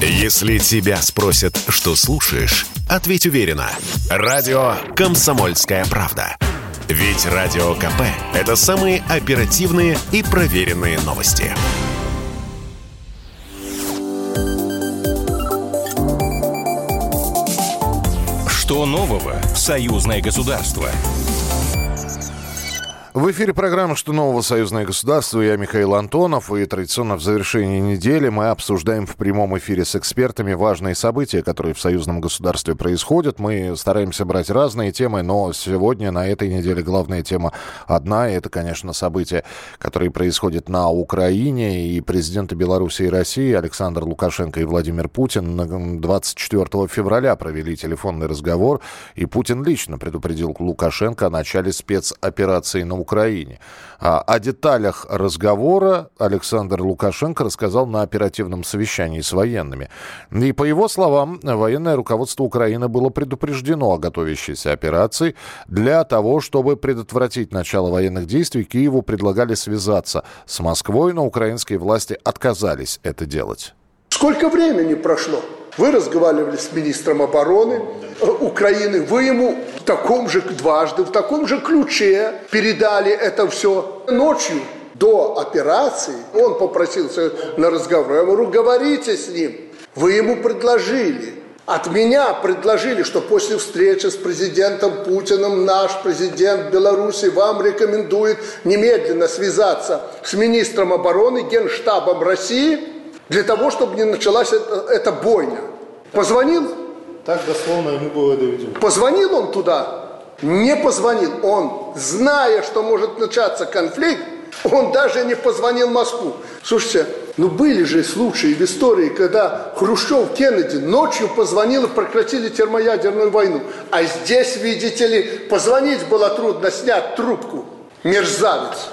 Если тебя спросят, что слушаешь, ответь уверенно. Радио «Комсомольская правда». Ведь Радио КП – это самые оперативные и проверенные новости. Что нового в союзное государство? В эфире программа «Что нового? Союзное государство». Я Михаил Антонов. И традиционно в завершении недели мы обсуждаем в прямом эфире с экспертами важные события, которые в союзном государстве происходят. Мы стараемся брать разные темы, но сегодня, на этой неделе, главная тема одна. И это, конечно, события, которые происходят на Украине. И президенты Беларуси и России Александр Лукашенко и Владимир Путин 24 февраля провели телефонный разговор. И Путин лично предупредил Лукашенко о начале спецоперации на Украине Украине. А, о деталях разговора Александр Лукашенко рассказал на оперативном совещании с военными. И по его словам, военное руководство Украины было предупреждено о готовящейся операции. Для того, чтобы предотвратить начало военных действий, Киеву предлагали связаться с Москвой, но украинские власти отказались это делать. Сколько времени прошло? Вы разговаривали с министром обороны э, Украины, вы ему в таком же дважды, в таком же ключе передали это все. Ночью до операции он попросился на разговор. Я говорю, говорите с ним. Вы ему предложили. От меня предложили, что после встречи с президентом Путиным наш президент Беларуси вам рекомендует немедленно связаться с министром обороны, генштабом России – для того, чтобы не началась эта, эта бойня. Позвонил? Так дословно ему было доведено. Позвонил он туда? Не позвонил. Он, зная, что может начаться конфликт, он даже не позвонил в Москву. Слушайте, ну были же случаи в истории, когда Хрущев, Кеннеди ночью позвонил и прекратили термоядерную войну. А здесь, видите ли, позвонить было трудно, снять трубку. Мерзавец.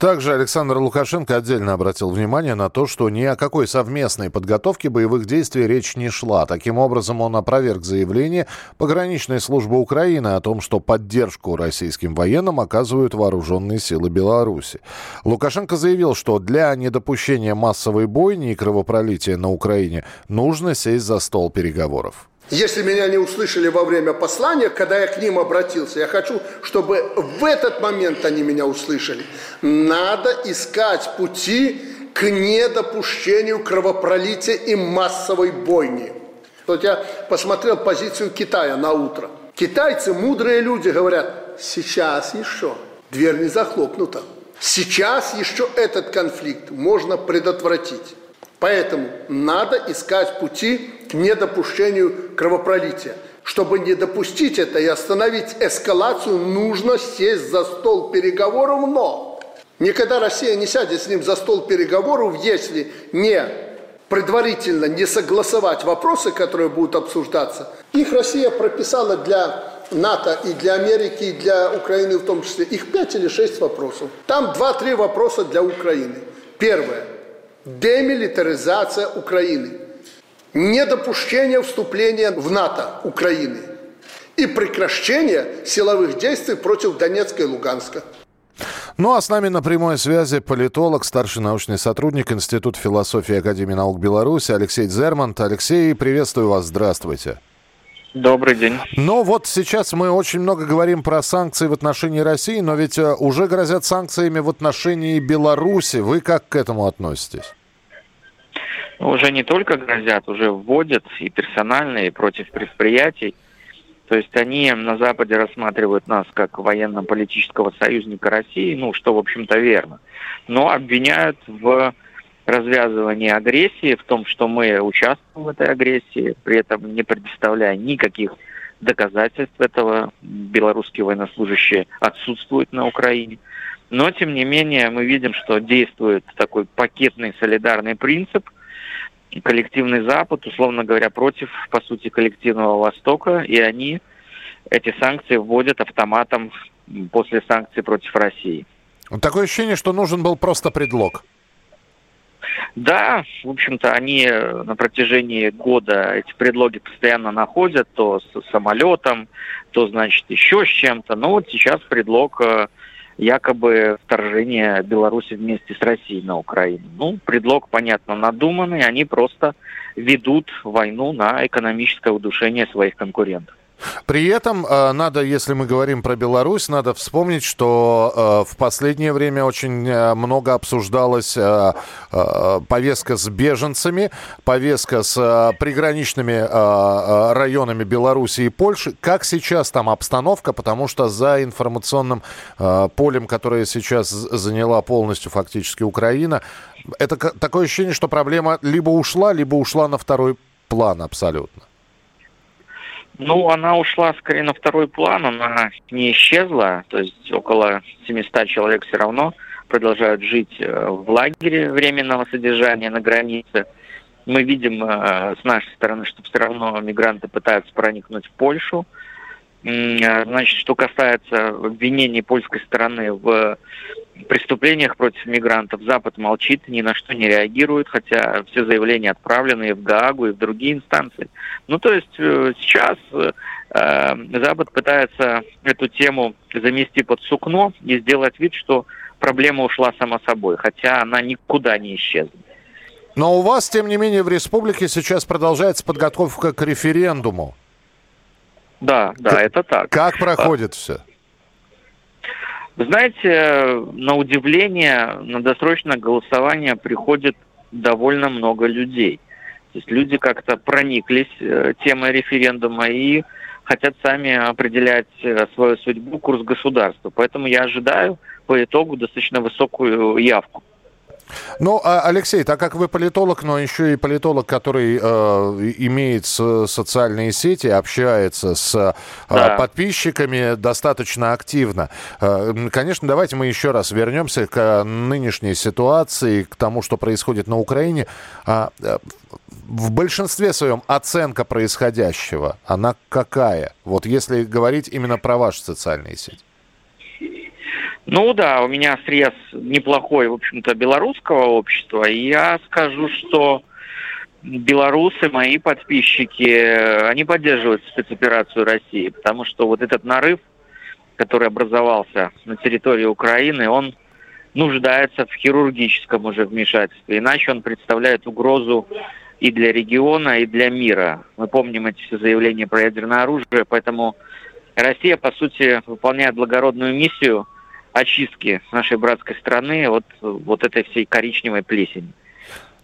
Также Александр Лукашенко отдельно обратил внимание на то, что ни о какой совместной подготовке боевых действий речь не шла. Таким образом, он опроверг заявление пограничной службы Украины о том, что поддержку российским военным оказывают вооруженные силы Беларуси. Лукашенко заявил, что для недопущения массовой бойни и кровопролития на Украине нужно сесть за стол переговоров. Если меня не услышали во время послания, когда я к ним обратился, я хочу, чтобы в этот момент они меня услышали. Надо искать пути к недопущению кровопролития и массовой бойни. Вот я посмотрел позицию Китая на утро. Китайцы, мудрые люди, говорят, сейчас еще, дверь не захлопнута. Сейчас еще этот конфликт можно предотвратить. Поэтому надо искать пути к недопущению кровопролития. Чтобы не допустить это и остановить эскалацию, нужно сесть за стол переговоров, но никогда Россия не сядет с ним за стол переговоров, если не предварительно не согласовать вопросы, которые будут обсуждаться. Их Россия прописала для НАТО и для Америки, и для Украины в том числе. Их пять или шесть вопросов. Там два-три вопроса для Украины. Первое – демилитаризация Украины, недопущение вступления в НАТО Украины и прекращение силовых действий против Донецка и Луганска. Ну а с нами на прямой связи политолог, старший научный сотрудник Института философии Академии наук Беларуси Алексей Зермант. Алексей, приветствую вас, здравствуйте. Добрый день. Ну вот сейчас мы очень много говорим про санкции в отношении России, но ведь э, уже грозят санкциями в отношении Беларуси. Вы как к этому относитесь? Уже не только грозят, уже вводят и персонально, и против предприятий. То есть они на Западе рассматривают нас как военно-политического союзника России, ну, что, в общем-то, верно. Но обвиняют в развязывании агрессии, в том, что мы участвуем в этой агрессии, при этом не предоставляя никаких доказательств этого. Белорусские военнослужащие отсутствуют на Украине. Но, тем не менее, мы видим, что действует такой пакетный солидарный принцип, коллективный Запад, условно говоря, против, по сути, коллективного Востока, и они эти санкции вводят автоматом после санкций против России. Такое ощущение, что нужен был просто предлог. Да, в общем-то, они э, на протяжении года эти предлоги постоянно находят, то с самолетом, то, значит, еще с чем-то. Но вот сейчас предлог э, якобы вторжение Беларуси вместе с Россией на Украину. Ну, предлог, понятно, надуманный, они просто ведут войну на экономическое удушение своих конкурентов. При этом э, надо, если мы говорим про Беларусь, надо вспомнить, что э, в последнее время очень э, много обсуждалась повестка с беженцами, повестка с приграничными районами Беларуси и Польши. Как сейчас там обстановка? Потому что за информационным полем, которое сейчас заняла полностью фактически Украина, это такое ощущение, что проблема либо ушла, либо ушла на второй план абсолютно. Ну, она ушла скорее на второй план, она не исчезла, то есть около 700 человек все равно продолжают жить э, в лагере временного содержания на границе. Мы видим э, с нашей стороны, что все равно мигранты пытаются проникнуть в Польшу. Э, значит, что касается обвинений польской стороны в преступлениях против мигрантов, Запад молчит, ни на что не реагирует, хотя все заявления отправлены и в Гаагу, и в другие инстанции. Ну, то есть э, сейчас э, Запад пытается эту тему замести под сукно и сделать вид, что проблема ушла сама собой, хотя она никуда не исчезла. Но у вас, тем не менее, в республике сейчас продолжается подготовка к референдуму. Да, да, это так. Как проходит а, все? Знаете, на удивление, на досрочное голосование приходит довольно много людей. То есть люди как-то прониклись э, темой референдума и хотят сами определять э, свою судьбу, курс государства. Поэтому я ожидаю по итогу достаточно высокую явку. Ну, а, Алексей, так как вы политолог, но еще и политолог, который э, имеет социальные сети, общается с э, да. подписчиками достаточно активно. Э, конечно, давайте мы еще раз вернемся к нынешней ситуации, к тому, что происходит на Украине. А, э, в большинстве своем оценка происходящего, она какая? Вот если говорить именно про ваши социальные сети. Ну да, у меня срез неплохой, в общем-то, белорусского общества. И я скажу, что белорусы, мои подписчики, они поддерживают спецоперацию России, потому что вот этот нарыв, который образовался на территории Украины, он нуждается в хирургическом уже вмешательстве. Иначе он представляет угрозу и для региона, и для мира. Мы помним эти все заявления про ядерное оружие, поэтому Россия, по сути, выполняет благородную миссию – очистки нашей братской страны от вот этой всей коричневой плесени.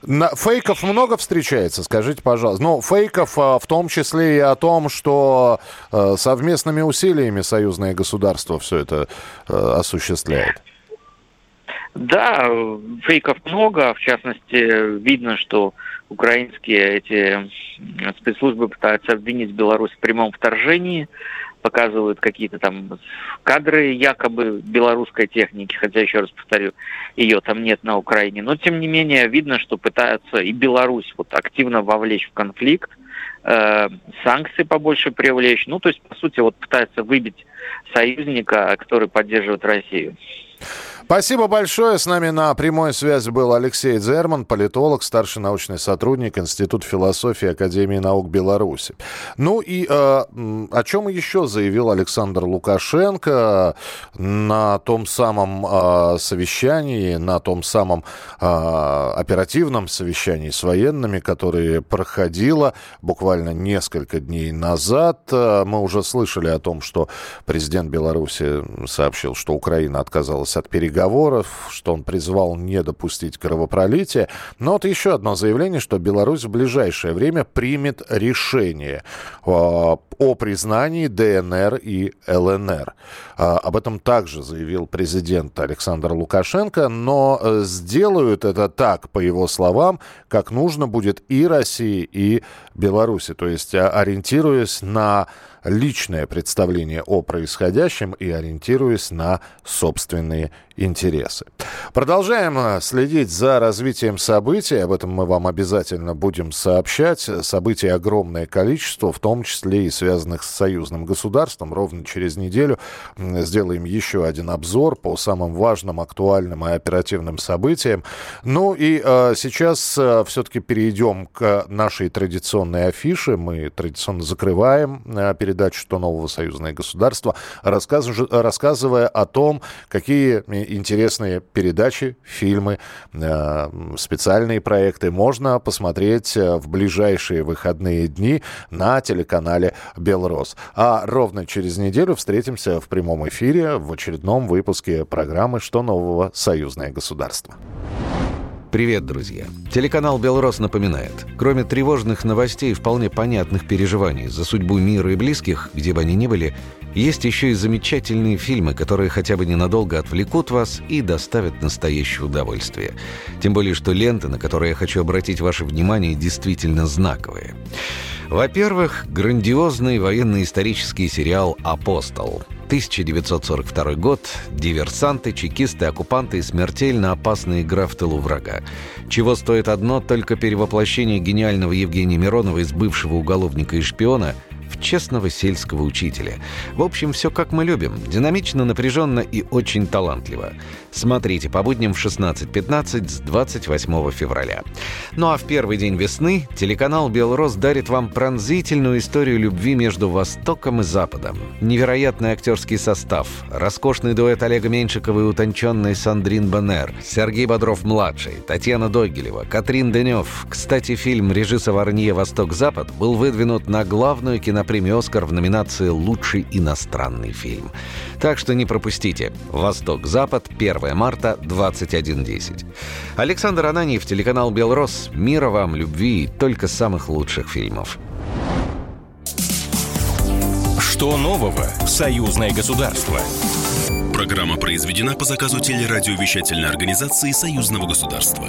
На, фейков много встречается, скажите, пожалуйста. Ну, фейков а, в том числе и о том, что а, совместными усилиями союзное государство все это а, осуществляет. Да, фейков много. В частности, видно, что украинские эти спецслужбы пытаются обвинить Беларусь в прямом вторжении показывают какие-то там кадры якобы белорусской техники, хотя, еще раз повторю, ее там нет на Украине. Но, тем не менее, видно, что пытаются и Беларусь вот активно вовлечь в конфликт, э, санкции побольше привлечь. Ну, то есть, по сути, вот пытаются выбить союзника, который поддерживает Россию. Спасибо большое. С нами на прямой связи был Алексей Дзерман, политолог, старший научный сотрудник Института философии Академии наук Беларуси. Ну и э, о чем еще заявил Александр Лукашенко на том самом э, совещании, на том самом э, оперативном совещании с военными, которое проходило буквально несколько дней назад. Э, мы уже слышали о том, что президент Беларуси сообщил, что Украина отказалась от переговоров переговоров, что он призвал не допустить кровопролития. Но вот еще одно заявление, что Беларусь в ближайшее время примет решение э, о признании ДНР и ЛНР. Э, об этом также заявил президент Александр Лукашенко, но э, сделают это так, по его словам, как нужно будет и России, и Беларуси. То есть ориентируясь на личное представление о происходящем и ориентируясь на собственные интересы. Продолжаем э, следить за развитием событий. Об этом мы вам обязательно будем сообщать. Событий огромное количество, в том числе и связанных с союзным государством. Ровно через неделю сделаем еще один обзор по самым важным, актуальным и оперативным событиям. Ну и э, сейчас э, все-таки перейдем к нашей традиционной афише. Мы традиционно закрываем э, перед передачу «Что нового союзное государство», рассказывая о том, какие интересные передачи, фильмы, э, специальные проекты можно посмотреть э, в ближайшие выходные дни на телеканале «Белрос». А ровно через неделю встретимся в прямом эфире в очередном выпуске программы «Что нового союзное государство». Привет, друзья! Телеканал «Белрос» напоминает, кроме тревожных новостей и вполне понятных переживаний за судьбу мира и близких, где бы они ни были, есть еще и замечательные фильмы, которые хотя бы ненадолго отвлекут вас и доставят настоящее удовольствие. Тем более, что ленты, на которые я хочу обратить ваше внимание, действительно знаковые. Во-первых, грандиозный военно-исторический сериал «Апостол». 1942 год. Диверсанты, чекисты, оккупанты и смертельно опасная игра в тылу врага. Чего стоит одно только перевоплощение гениального Евгения Миронова из бывшего уголовника и шпиона – в честного сельского учителя. В общем, все как мы любим. Динамично, напряженно и очень талантливо. Смотрите по будням в 16.15 с 28 февраля. Ну а в первый день весны телеканал «Белрос» дарит вам пронзительную историю любви между Востоком и Западом. Невероятный актерский состав, роскошный дуэт Олега Меньшикова и утонченный Сандрин Беннер, Сергей Бодров-младший, Татьяна Догилева, Катрин Денев. Кстати, фильм режиссера Варнье «Восток-Запад» был выдвинут на главную кино премию «Оскар» в номинации «Лучший иностранный фильм». Так что не пропустите. «Восток-Запад», 1 марта, 21.10. Александр Ананьев, телеканал «Белрос». Мира вам, любви и только самых лучших фильмов. Что нового в «Союзное государство»? Программа произведена по заказу телерадиовещательной организации Союзного государства.